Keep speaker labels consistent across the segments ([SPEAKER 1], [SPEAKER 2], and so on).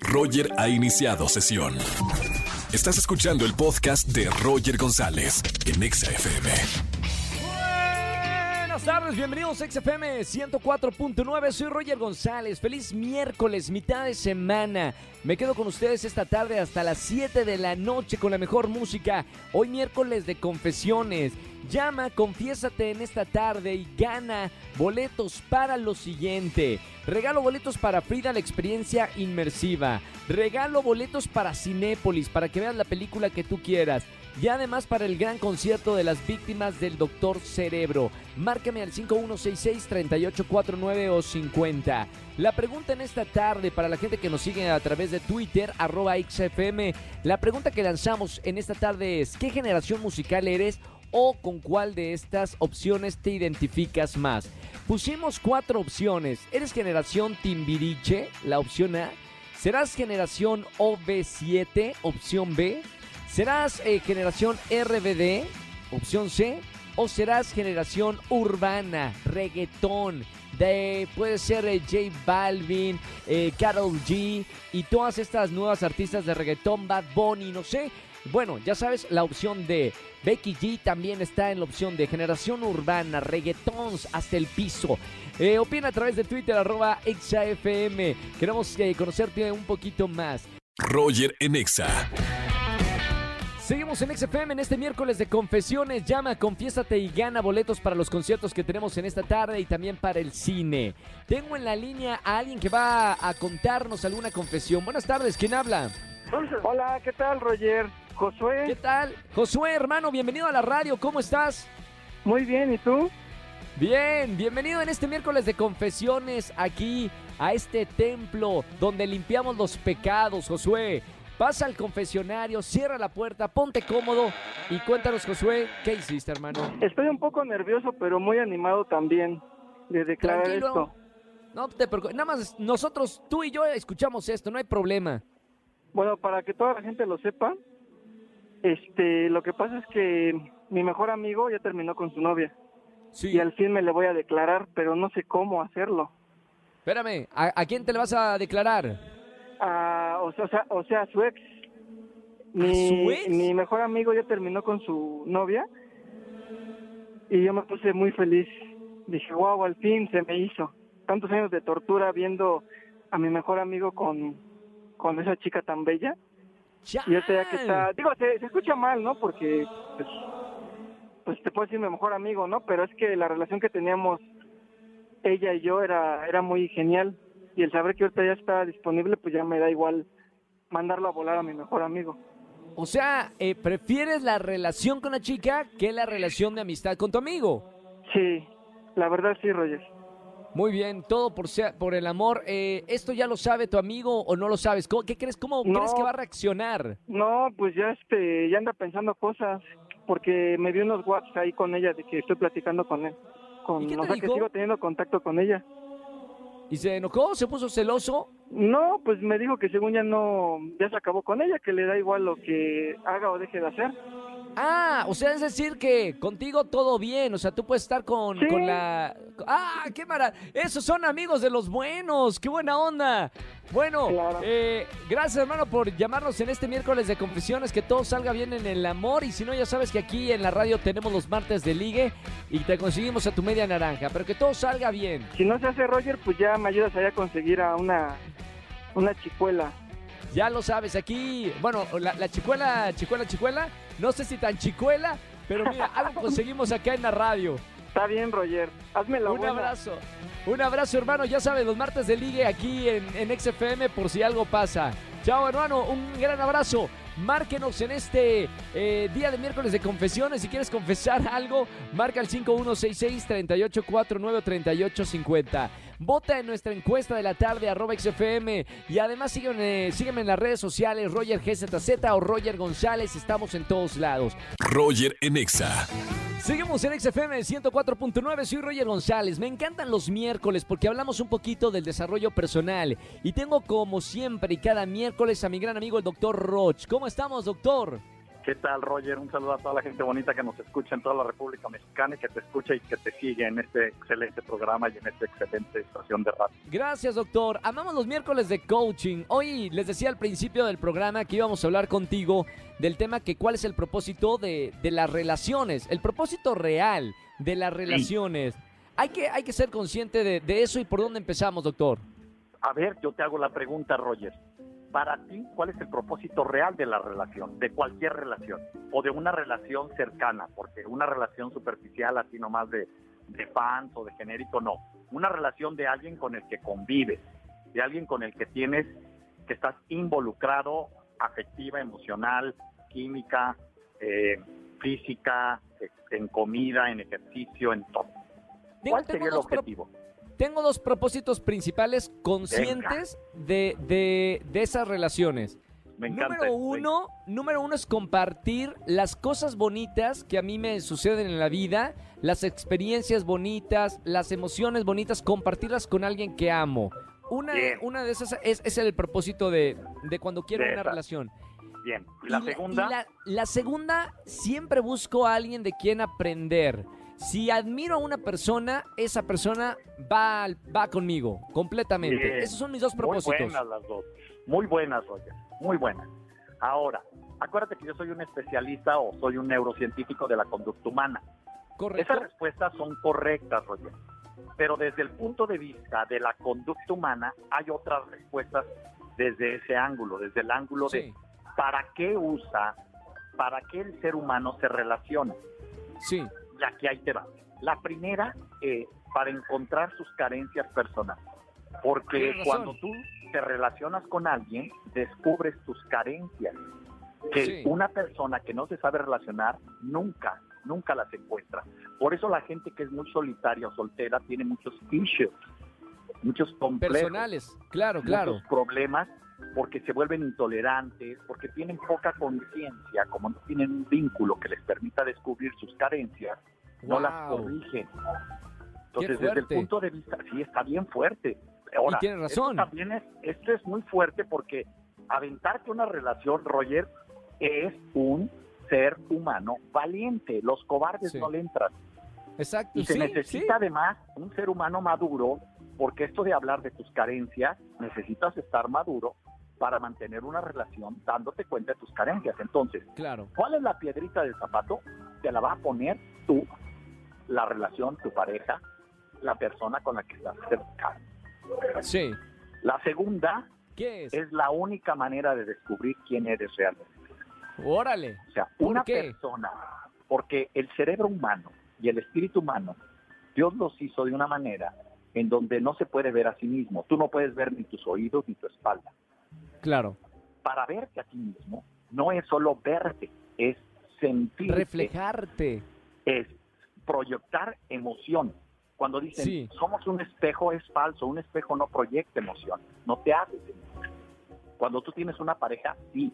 [SPEAKER 1] Roger ha iniciado sesión. Estás escuchando el podcast de Roger González en Exa FM.
[SPEAKER 2] Buenas tardes, bienvenidos a XFM 104.9. Soy Roger González. Feliz miércoles, mitad de semana. Me quedo con ustedes esta tarde hasta las 7 de la noche con la mejor música. Hoy miércoles de confesiones. Llama, confiésate en esta tarde y gana boletos para lo siguiente. Regalo boletos para Frida la experiencia inmersiva. Regalo boletos para Cinépolis para que veas la película que tú quieras. Y además para el gran concierto de las víctimas del Doctor Cerebro. Márcame al 5166-3849 o 50. La pregunta en esta tarde para la gente que nos sigue a través de Twitter, arroba XFM. La pregunta que lanzamos en esta tarde es, ¿qué generación musical eres o con cuál de estas opciones te identificas más? Pusimos cuatro opciones. ¿Eres generación Timbiriche? La opción A. ¿Serás generación OV7? Opción B. ¿Serás eh, generación RBD? Opción C. ¿O serás generación urbana, reggaetón? De, puede ser eh, J Balvin, eh, Carol G y todas estas nuevas artistas de reggaetón, Bad Bunny, no sé. Bueno, ya sabes, la opción de Becky G también está en la opción de generación urbana, reggaetons hasta el piso. Eh, opina a través de Twitter, arroba ExaFM. Queremos eh, conocerte un poquito más.
[SPEAKER 1] Roger en Exa.
[SPEAKER 2] Seguimos en XFM en este miércoles de confesiones. Llama, confiésate y gana boletos para los conciertos que tenemos en esta tarde y también para el cine. Tengo en la línea a alguien que va a contarnos alguna confesión. Buenas tardes, ¿quién habla?
[SPEAKER 3] Hola, ¿qué tal, Roger? Josué.
[SPEAKER 2] ¿Qué tal? Josué, hermano, bienvenido a la radio. ¿Cómo estás?
[SPEAKER 3] Muy bien, ¿y tú?
[SPEAKER 2] Bien, bienvenido en este miércoles de confesiones aquí a este templo donde limpiamos los pecados, Josué. Pasa al confesionario, cierra la puerta, ponte cómodo y cuéntanos, Josué, ¿qué hiciste, hermano?
[SPEAKER 3] Estoy un poco nervioso, pero muy animado también de declarar
[SPEAKER 2] Tranquilo.
[SPEAKER 3] esto.
[SPEAKER 2] No te preocupes, nada más nosotros, tú y yo escuchamos esto, no hay problema.
[SPEAKER 3] Bueno, para que toda la gente lo sepa, este, lo que pasa es que mi mejor amigo ya terminó con su novia
[SPEAKER 2] Sí.
[SPEAKER 3] y al fin me le voy a declarar, pero no sé cómo hacerlo.
[SPEAKER 2] Espérame, ¿a, a quién te le vas a declarar?
[SPEAKER 3] Ah, o sea, o sea, o sea, su ex. Mi,
[SPEAKER 2] su ex?
[SPEAKER 3] mi mejor amigo ya terminó con su novia y yo me puse muy feliz. Dije, wow, al fin se me hizo. Tantos años de tortura viendo a mi mejor amigo con, con esa chica tan bella. Y ya que está, digo, se, se escucha mal, ¿no? Porque, pues, pues te puedo decir mi mejor amigo, ¿no? Pero es que la relación que teníamos ella y yo era, era muy genial. Y el saber que ahorita ya está disponible, pues ya me da igual mandarlo a volar a mi mejor amigo.
[SPEAKER 2] O sea, eh, ¿prefieres la relación con la chica que la relación de amistad con tu amigo?
[SPEAKER 3] Sí, la verdad sí, Roger.
[SPEAKER 2] Muy bien, todo por, sea- por el amor. Eh, ¿Esto ya lo sabe tu amigo o no lo sabes? ¿Cómo- ¿Qué crees? ¿Cómo
[SPEAKER 3] No.
[SPEAKER 2] crees que va a reaccionar?
[SPEAKER 3] No, pues ya este, ya anda pensando cosas, porque me dio unos WhatsApp ahí con ella de que estoy platicando con él. Con,
[SPEAKER 2] ¿Y qué te
[SPEAKER 3] o sea, que sigo teniendo contacto con ella.
[SPEAKER 2] ¿Y se enojó? ¿Se puso celoso?
[SPEAKER 3] No, pues me dijo que según ya no, ya se acabó con ella, que le da igual lo que haga o deje de hacer.
[SPEAKER 2] Ah, o sea, es decir que contigo todo bien, o sea, tú puedes estar con,
[SPEAKER 3] Sí.
[SPEAKER 2] con la... Ah, qué maravilla. Esos son amigos de los buenos, qué buena onda. Bueno,
[SPEAKER 3] Claro.
[SPEAKER 2] eh, gracias hermano por llamarnos en este miércoles de confesiones, que todo salga bien en el amor y si no ya sabes que aquí en la radio tenemos los martes de ligue y te conseguimos a tu media naranja, pero que todo salga bien.
[SPEAKER 3] Si no se hace Roger, pues ya me ayudas allá a conseguir a una, una chicuela.
[SPEAKER 2] Ya lo sabes, aquí, bueno, la, la chicuela, chicuela, chicuela, no sé si tan chicuela, pero mira, algo conseguimos acá en la radio.
[SPEAKER 3] Está bien, Roger. Hazme la
[SPEAKER 2] Un
[SPEAKER 3] buena.
[SPEAKER 2] abrazo. Un abrazo, hermano. Ya sabes, los martes de ligue aquí en, en XFM por si algo pasa. Chao, hermano. Un gran abrazo. Márquenos en este eh, día de miércoles de confesiones. Si quieres confesar algo, marca el 5166-3849-3850. Vota en nuestra encuesta de la tarde, arroba XFM. Y además sígueme, sígueme en las redes sociales, Roger GZZ o Roger González. Estamos en todos lados.
[SPEAKER 1] Roger en Exa.
[SPEAKER 2] Seguimos en XFM 104.9, soy Roger González. Me encantan los miércoles porque hablamos un poquito del desarrollo personal. Y tengo como siempre y cada miércoles a mi gran amigo el doctor Roch. ¿Cómo estamos, doctor?
[SPEAKER 4] ¿Qué tal, Roger? Un saludo a toda la gente bonita que nos escucha en toda la República Mexicana y que te escucha y que te sigue en este excelente programa y en esta excelente estación de radio.
[SPEAKER 2] Gracias, doctor. Amamos los miércoles de coaching. Hoy les decía al principio del programa que íbamos a hablar contigo del tema que cuál es el propósito de, de las relaciones, el propósito real de las relaciones. Hay, que, hay que ser consciente de, de eso y por dónde empezamos, doctor.
[SPEAKER 4] A ver, yo te hago la pregunta, Roger para ti, ¿cuál es el propósito real de la relación, de cualquier relación, o de una relación cercana? Porque una relación superficial, así nomás de, de fans o de genérico, no. Una relación de alguien con el que convives, de alguien con el que tienes, que estás involucrado afectiva, emocional, química, eh, física, en comida, en ejercicio, en todo. ¿Cuál sería el objetivo?
[SPEAKER 2] Tengo dos propósitos principales conscientes de, de, de, esas relaciones.
[SPEAKER 4] Me encanta,
[SPEAKER 2] número uno, número uno es compartir las cosas bonitas que a mí me suceden en la vida, las experiencias bonitas, las emociones bonitas, compartirlas con alguien que amo. Una, una de esas es, es, el propósito de, de cuando quiero
[SPEAKER 4] de
[SPEAKER 2] una
[SPEAKER 4] esa.
[SPEAKER 2] relación.
[SPEAKER 4] Bien. ¿Y la
[SPEAKER 2] y
[SPEAKER 4] segunda?
[SPEAKER 2] y la, la segunda, siempre busco a alguien de quien aprender. Si admiro a una persona, esa persona va, va conmigo, completamente.
[SPEAKER 4] Bien.
[SPEAKER 2] Esos son mis dos
[SPEAKER 4] Muy
[SPEAKER 2] propósitos.
[SPEAKER 4] buenas las dos. Muy buenas, Roger. Muy buenas. Ahora, acuérdate que yo soy un especialista o soy un neurocientífico de la conducta humana.
[SPEAKER 2] Correcto.
[SPEAKER 4] Esas respuestas son correctas, Roger. Pero desde el punto de vista de la conducta humana, hay otras respuestas desde ese ángulo, desde el ángulo de
[SPEAKER 2] Sí,
[SPEAKER 4] para qué usa, para qué el ser humano se relaciona.
[SPEAKER 2] sí,
[SPEAKER 4] Y aquí ahí te va. La primera, eh, para encontrar sus carencias personales. Porque cuando tú te relacionas con alguien, descubres tus carencias. Que
[SPEAKER 2] Sí.
[SPEAKER 4] una persona que no se sabe relacionar nunca, nunca las encuentra. Por eso la gente que es muy solitaria o soltera tiene muchos issues, muchos complejos
[SPEAKER 2] personales. Claro, claro.
[SPEAKER 4] muchos problemas porque se vuelven intolerantes, porque tienen poca conciencia, como no tienen un vínculo que les permita descubrir sus carencias, no las corrigen. Entonces, desde el punto de vista, sí, está bien fuerte. Ahora,
[SPEAKER 2] Y tienes razón.
[SPEAKER 4] Esto también es, esto es muy fuerte porque aventarte una relación, Roger, es un ser humano valiente. Los cobardes
[SPEAKER 2] Sí.
[SPEAKER 4] no le entran.
[SPEAKER 2] Exacto.
[SPEAKER 4] Y se
[SPEAKER 2] sí,
[SPEAKER 4] necesita
[SPEAKER 2] sí.
[SPEAKER 4] además un ser humano maduro, porque esto de hablar de tus carencias, necesitas estar maduro para mantener una relación dándote cuenta de tus carencias. Entonces,
[SPEAKER 2] Claro.
[SPEAKER 4] ¿cuál es la piedrita del zapato? Te la va a poner tú, la relación, tu pareja, la persona con la que estás cercano.
[SPEAKER 2] Sí.
[SPEAKER 4] La segunda
[SPEAKER 2] ¿Qué es?
[SPEAKER 4] es la única manera de descubrir quién eres realmente.
[SPEAKER 2] Órale.
[SPEAKER 4] O sea,
[SPEAKER 2] ¿Por
[SPEAKER 4] una
[SPEAKER 2] qué?
[SPEAKER 4] persona, porque el cerebro humano y el espíritu humano, Dios los hizo de una manera en donde no se puede ver a sí mismo. Tú no puedes ver ni tus oídos ni tu espalda.
[SPEAKER 2] Claro.
[SPEAKER 4] Para verte a ti mismo, no es solo verte, es sentir,
[SPEAKER 2] Reflejarte.
[SPEAKER 4] es proyectar emoción. Cuando dicen
[SPEAKER 2] Sí.
[SPEAKER 4] somos un espejo es falso, un espejo no proyecta emoción, no te hace sentir. Cuando tú tienes una pareja, sí.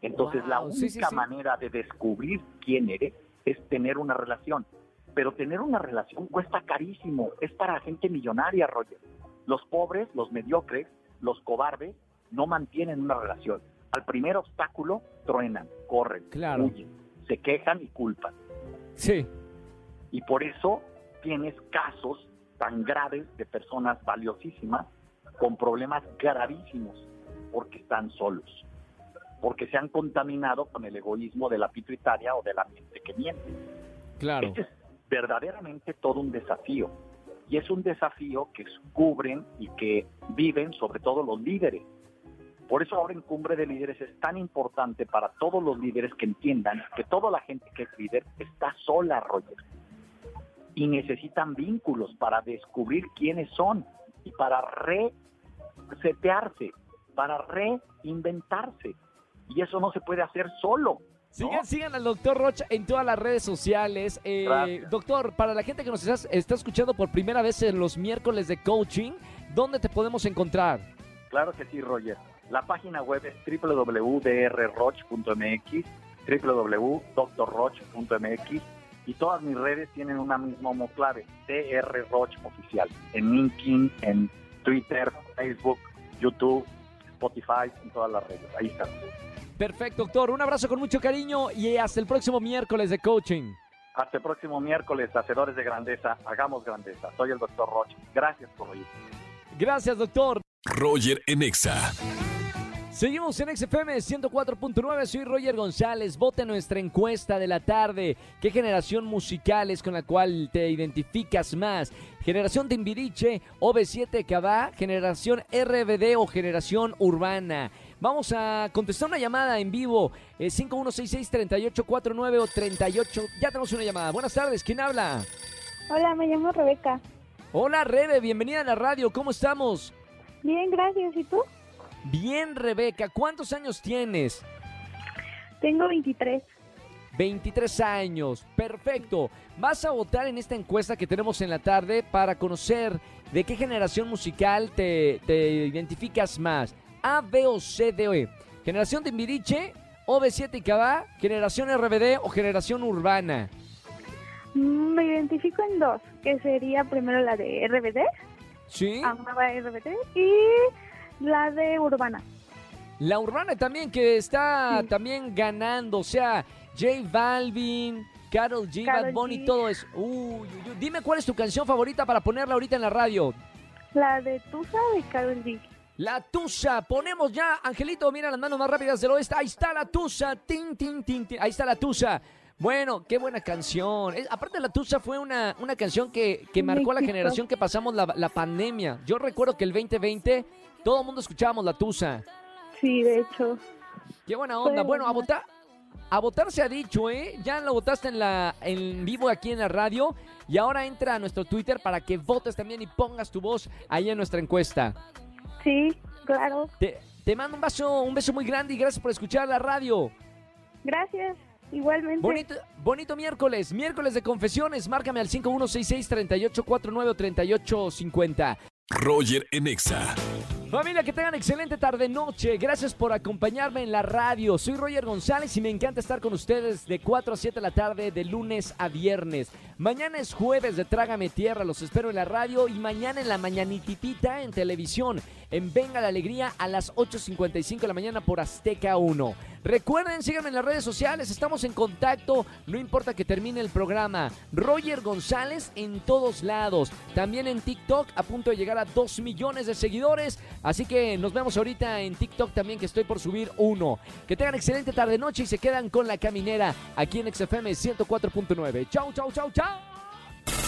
[SPEAKER 4] Entonces la única
[SPEAKER 2] sí, sí, sí.
[SPEAKER 4] manera de descubrir quién eres es tener una relación. Pero tener una relación cuesta carísimo, es para gente millonaria, Roger. Los pobres, los mediocres, los cobardes no mantienen una relación. Al primer obstáculo truenan, corren,
[SPEAKER 2] Claro.
[SPEAKER 4] huyen, se quejan y culpan.
[SPEAKER 2] Sí.
[SPEAKER 4] Y por eso tienes casos tan graves de personas valiosísimas con problemas gravísimos porque están solos, porque se han contaminado con el egoísmo de la pituitaria o de la mente que miente.
[SPEAKER 2] Claro.
[SPEAKER 4] Este es verdaderamente todo un desafío. Y es un desafío que cubren y que viven sobre todo los líderes. Por eso ahora en Cumbre de Líderes es tan importante para todos los líderes que entiendan que toda la gente que es líder está sola, Roger. Y necesitan vínculos para descubrir quiénes son y para resetearse, para reinventarse. Y eso no se puede hacer solo. ¿no?
[SPEAKER 2] Sigan, sigan al doctor Rocha en todas las redes sociales. Eh, doctor, para la gente que nos está, está escuchando por primera vez en los miércoles de coaching, ¿dónde te podemos encontrar?
[SPEAKER 4] Claro que sí, Roger. La página web es www.drroch.mx, www.drroch.mx y todas mis redes tienen una misma clave, drroch oficial, en LinkedIn, en Twitter, Facebook, YouTube, Spotify, en todas las redes. Ahí está.
[SPEAKER 2] Perfecto, doctor. Un abrazo con mucho cariño y hasta el próximo miércoles de coaching.
[SPEAKER 4] Hasta el próximo miércoles, Hacedores de Grandeza, hagamos grandeza. Soy el doctor Roche. Gracias por oír.
[SPEAKER 2] Gracias, doctor.
[SPEAKER 1] Roger Enexa.
[SPEAKER 2] Seguimos en XFM 104.9, soy Roger González. Vote nuestra encuesta de la tarde. ¿Qué generación musical es con la cual te identificas más? ¿Generación Timbiriche, OV7 Cabá, generación RBD o generación urbana? Vamos a contestar una llamada en vivo. Eh, 5166-3849 o 38. Ya tenemos una llamada. Buenas tardes, ¿quién habla?
[SPEAKER 5] Hola, me llamo Rebeca.
[SPEAKER 2] Hola, Rebe, bienvenida a la radio. ¿Cómo estamos?
[SPEAKER 5] Bien, gracias. ¿Y tú?
[SPEAKER 2] Bien, Rebeca. ¿Cuántos años tienes?
[SPEAKER 5] Tengo 23.
[SPEAKER 2] 23 años. Perfecto. Vas a votar en esta encuesta que tenemos en la tarde para conocer de qué generación musical te, te identificas más. A, B o C, D o E. Generación Timbiriche, OV7 y Cabá, generación RBD o generación urbana.
[SPEAKER 5] Mm, Me identifico en dos, que sería primero la de RBD,
[SPEAKER 2] ¿Sí?
[SPEAKER 5] amaba RBD, y la de Urbana.
[SPEAKER 2] La urbana también que está
[SPEAKER 5] Sí.
[SPEAKER 2] también ganando, o sea, J Balvin, Carol G,
[SPEAKER 5] Karol
[SPEAKER 2] Bad Bunny,
[SPEAKER 5] G.
[SPEAKER 2] todo eso. Uy, uy, uy. Dime cuál es tu canción favorita para ponerla ahorita en la radio.
[SPEAKER 5] La de Tusa de Karol G.
[SPEAKER 2] La Tusa, ponemos ya, Angelito, mira las manos más rápidas del oeste. Ahí está la Tusa, tin, tin, tin, tin. Ahí está la Tusa. Bueno, qué buena canción. Es- aparte, la Tusa fue una, una canción que, que marcó a la generación que pasamos la, la pandemia. Yo recuerdo que el 2020 todo el mundo escuchábamos la Tusa.
[SPEAKER 5] Sí, de hecho.
[SPEAKER 2] Qué buena onda. Bueno, a votar. A votar se ha dicho, ¿eh? Ya lo votaste en la en vivo aquí en la radio y ahora entra a nuestro Twitter para que votes también y pongas tu voz ahí en nuestra encuesta.
[SPEAKER 5] Sí, claro.
[SPEAKER 2] Te, te mando un beso, un beso muy grande y gracias por escuchar la radio.
[SPEAKER 5] Gracias. Igualmente.
[SPEAKER 2] Bonito, bonito miércoles, miércoles de confesiones. Márcame al 5166-3849 o 3850.
[SPEAKER 1] Roger Enexa.
[SPEAKER 2] Familia, que tengan excelente tarde noche. Gracias por acompañarme en la radio. Soy Roger González y me encanta estar con ustedes de 4 a 7 de la tarde de lunes a viernes. Mañana es jueves de Trágame Tierra, los espero en la radio y mañana en la mañanititita en televisión. En Venga la Alegría a las 8.55 de la mañana por Azteca 1. Recuerden, síganme en las redes sociales, estamos en contacto, no importa que termine el programa. Roger González en todos lados. También en TikTok a punto de llegar a 2 millones de seguidores. Así que nos vemos ahorita en TikTok también que estoy por subir uno. Que tengan excelente tarde noche y se quedan con la caminera aquí en XFM 104.9. Chau, chau, chau, chau.